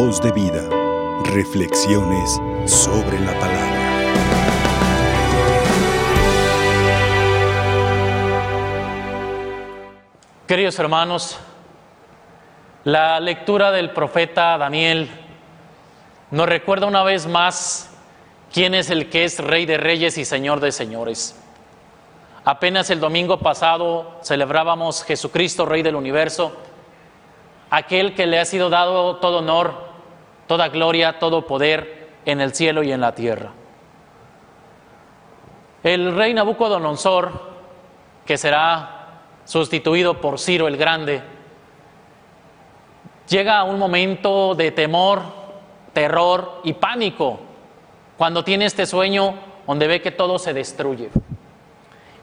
Voz de vida. Reflexiones sobre la palabra. Queridos hermanos, la lectura del profeta Daniel nos recuerda una vez más quién es el que es Rey de Reyes y Señor de Señores. Apenas el domingo pasado celebrábamos Jesucristo, Rey del Universo, aquel que le ha sido dado todo honor, toda gloria, todo poder en el cielo y en la tierra. El rey Nabucodonosor, que será sustituido por Ciro el Grande, llega a un momento de temor, terror y pánico cuando tiene este sueño donde ve que todo se destruye.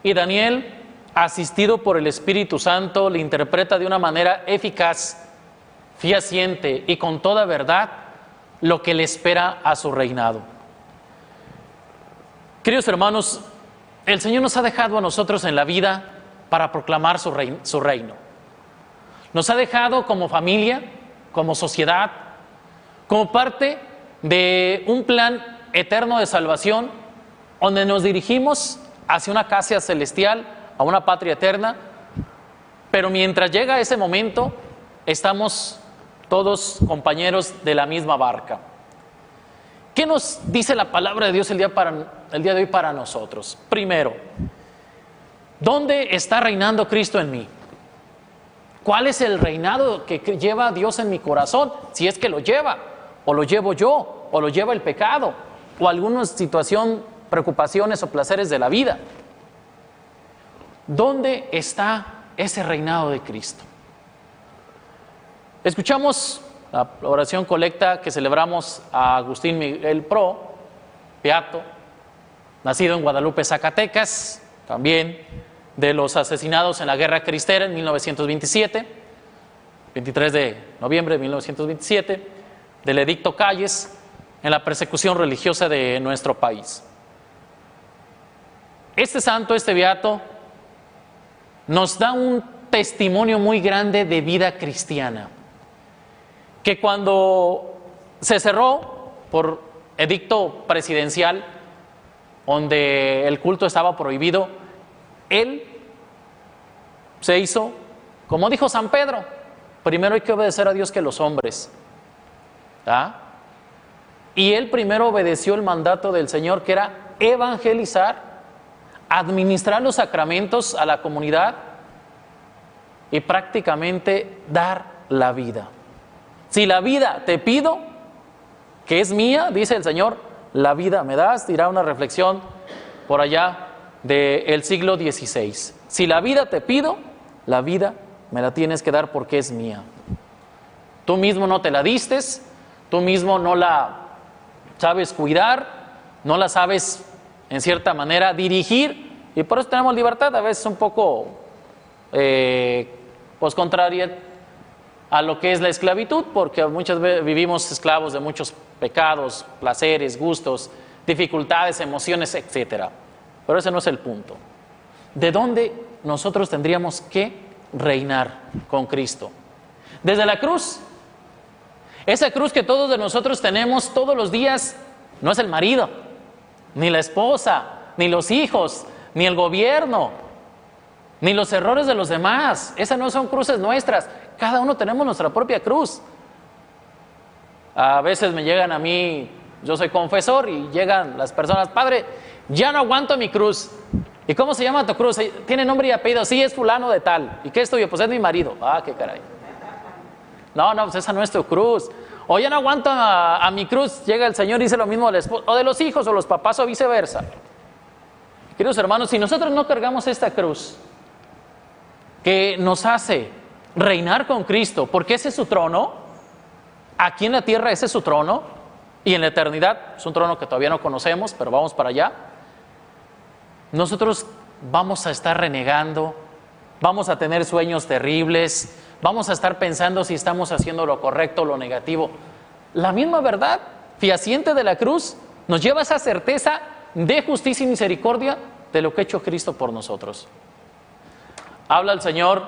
Y Daniel, asistido por el Espíritu Santo, le interpreta de una manera eficaz, fiaciente y con toda verdad lo que le espera a su reinado. Queridos hermanos, el Señor nos ha dejado a nosotros en la vida para proclamar su reino. Nos ha dejado como familia, como sociedad, como parte de un plan eterno de salvación, donde nos dirigimos hacia una casa celestial, a una patria eterna, pero mientras llega ese momento, estamos todos compañeros de la misma barca. ¿Qué nos dice la palabra de Dios el día, para, el día de hoy para nosotros? Primero, ¿dónde está reinando Cristo en mí? ¿Cuál es el reinado que lleva Dios en mi corazón? Si es que lo lleva, o lo llevo yo, o lo lleva el pecado, o alguna situación preocupaciones o placeres de la vida. ¿Dónde está ese reinado de Cristo? Escuchamos la oración colecta que celebramos a Agustín Miguel Pro, Beato, nacido en Guadalupe, Zacatecas, también de los asesinados en la Guerra Cristera en 1927, 23 de noviembre de 1927, del Edicto Calles en la persecución religiosa de nuestro país. Este santo, este beato, nos da un testimonio muy grande de vida cristiana, que cuando se cerró por edicto presidencial, donde el culto estaba prohibido, él se hizo, como dijo San Pedro, primero hay que obedecer a Dios que los hombres. Y él primero obedeció el mandato del Señor, que era evangelizar administrar los sacramentos a la comunidad y prácticamente dar la vida. Si la vida te pido, que es mía, dice el Señor, la vida me das, dirá una reflexión por allá del siglo XVI. Si la vida te pido, la vida me la tienes que dar porque es mía. Tú mismo no te la distes, tú mismo no la sabes cuidar, no la sabes en cierta manera, dirigir, y por eso tenemos libertad, a veces un poco eh, pues a lo que es la esclavitud, porque muchas veces vivimos esclavos de muchos pecados, placeres, gustos, dificultades, emociones, etc. Pero ese no es el punto. ¿De dónde nosotros tendríamos que reinar con Cristo? Desde la cruz. Esa cruz que todos de nosotros tenemos todos los días no es el marido, ni la esposa, ni los hijos, ni el gobierno, ni los errores de los demás. Esas no son cruces nuestras. Cada uno tenemos nuestra propia cruz. A veces me llegan a mí, yo soy confesor y llegan las personas, padre, ya no aguanto mi cruz. ¿Y cómo se llama tu cruz? Tiene nombre y apellido. Sí, es fulano de tal. ¿Y qué es tuyo? Pues es mi marido. Ah, qué caray. No, no, pues esa no es tu cruz. O ya no aguanto a, mi cruz, llega el Señor y dice lo mismo o de los hijos o los papás o viceversa. Queridos hermanos, si nosotros no cargamos esta cruz que nos hace reinar con Cristo, porque ese es su trono, aquí en la tierra ese es su trono, y en la eternidad es un trono que todavía no conocemos, pero vamos para allá, nosotros vamos a estar renegando, vamos a tener sueños terribles, vamos a estar pensando si estamos haciendo lo correcto o lo negativo. La misma verdad fiaciente de la cruz nos lleva a esa certeza de justicia y misericordia de lo que ha hecho Cristo por nosotros. Habla el Señor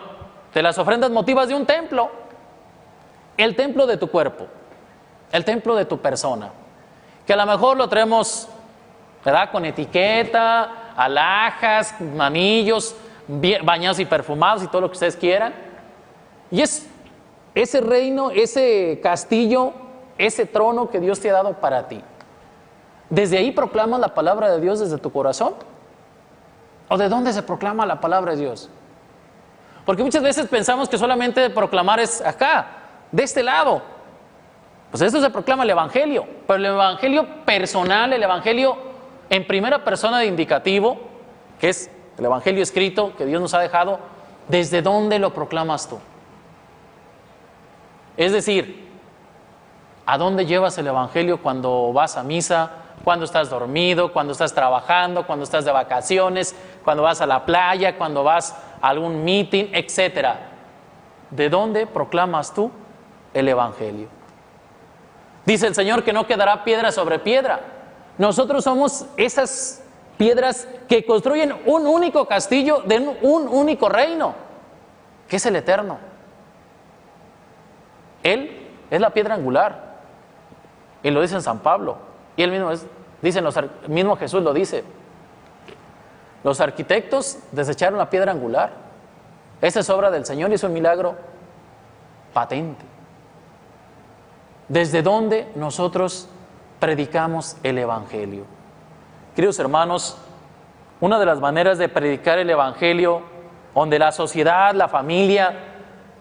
de las ofrendas motivas de un templo, el templo de tu cuerpo. el templo de tu persona, que a lo mejor lo traemos, ¿verdad? Con etiqueta, alhajas, manillos, bañados y perfumados y todo lo que ustedes quieran. Y es ese reino, ese castillo, ese trono que Dios te ha dado para ti. ¿Desde ahí proclamas la palabra de Dios desde tu corazón? ¿O de dónde se proclama la palabra de Dios? Porque muchas veces pensamos que solamente proclamar es acá, de este lado. Pues esto se proclama el Evangelio, pero el Evangelio personal, el Evangelio en primera persona de indicativo, que es el Evangelio escrito que Dios nos ha dejado, ¿desde dónde lo proclamas tú? Es decir, ¿a dónde llevas el Evangelio cuando vas a misa, cuando estás dormido, cuando estás trabajando, cuando estás de vacaciones, cuando vas a la playa, cuando vas algún meeting, etcétera? ¿De dónde proclamas tú el Evangelio? Dice el Señor que no quedará piedra sobre piedra. Nosotros somos esas piedras que construyen un único castillo de un único reino, que es el eterno. Él es la piedra angular. Y lo dice San Pablo. Y él mismo es, dicen mismo Jesús lo dice. Los arquitectos desecharon la piedra angular. Esa es obra del Señor y es un milagro patente. ¿Desde dónde nosotros predicamos el Evangelio? Queridos hermanos, una de las maneras de predicar el Evangelio, donde la sociedad, la familia,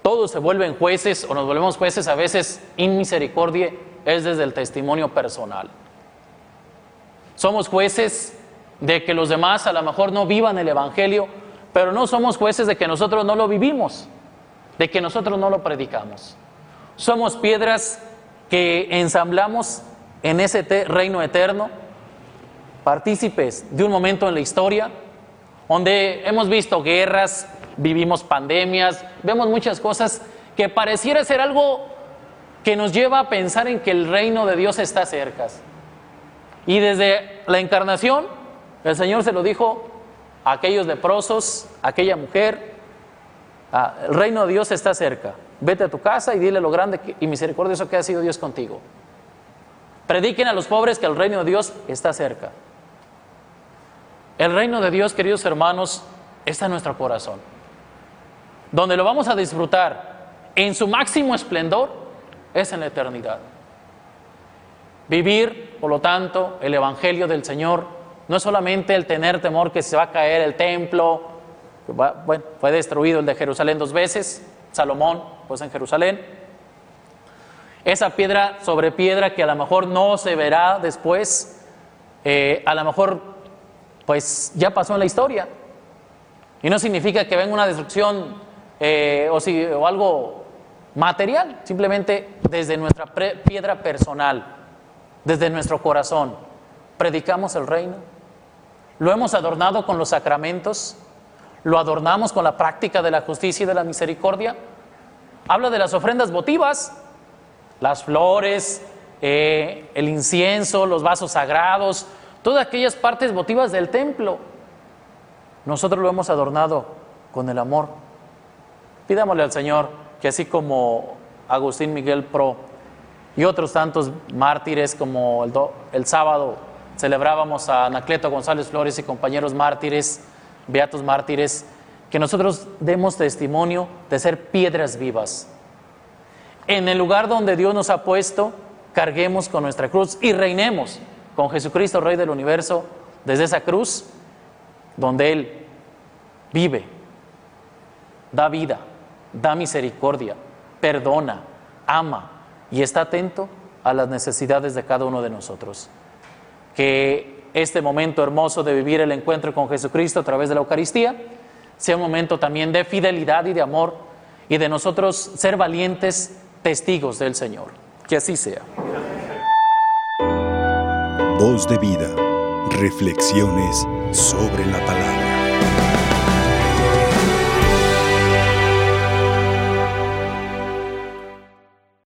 todos se vuelven jueces o nos volvemos jueces a veces in misericordia, es desde el testimonio personal. Somos jueces de que los demás a lo mejor no vivan el Evangelio, pero no somos jueces de que nosotros no lo vivimos, de que nosotros no lo predicamos. Somos piedras que ensamblamos en ese reino eterno, partícipes de un momento en la historia donde hemos visto guerras, vivimos pandemias, vemos muchas cosas que pareciera ser algo que nos lleva a pensar en que el reino de Dios está cerca. Y desde la encarnación, el Señor se lo dijo a aquellos leprosos, a aquella mujer, ah, el reino de Dios está cerca. Vete a tu casa y dile lo grande y misericordioso que ha sido Dios contigo. Prediquen a los pobres que el reino de Dios está cerca. El reino de Dios, queridos hermanos, está en nuestro corazón donde lo vamos a disfrutar en su máximo esplendor, es en la eternidad. Vivir, por lo tanto, el Evangelio del Señor no es solamente el tener temor que se va a caer el templo, bueno, fue destruido el de Jerusalén dos veces, Salomón, pues en Jerusalén. Esa piedra sobre piedra que a lo mejor no se verá después, eh, a lo mejor pues ya pasó en la historia. Y no significa que venga una destrucción eh, o, si, o algo material, simplemente desde nuestra piedra personal, desde nuestro corazón, predicamos el reino. Lo hemos adornado con los sacramentos, lo adornamos con la práctica de la justicia y de la misericordia. Habla de las ofrendas votivas, las flores, eh, el incienso, los vasos sagrados, todas aquellas partes votivas del templo. Nosotros lo hemos adornado con el amor Pidámosle al Señor que así como Agustín Miguel Pro y otros tantos mártires como el, el sábado celebrábamos a Anacleto González Flores y compañeros mártires, beatos mártires, que nosotros demos testimonio de ser piedras vivas. En el lugar donde Dios nos ha puesto, carguemos con nuestra cruz y reinemos con Jesucristo, Rey del universo, desde esa cruz donde Él vive, da vida da misericordia, perdona, ama y está atento a las necesidades de cada uno de nosotros. Que este momento hermoso de vivir el encuentro con Jesucristo a través de la Eucaristía sea un momento también de fidelidad y de amor y de nosotros ser valientes testigos del Señor. Que así sea. Voz de vida. Reflexiones sobre la palabra.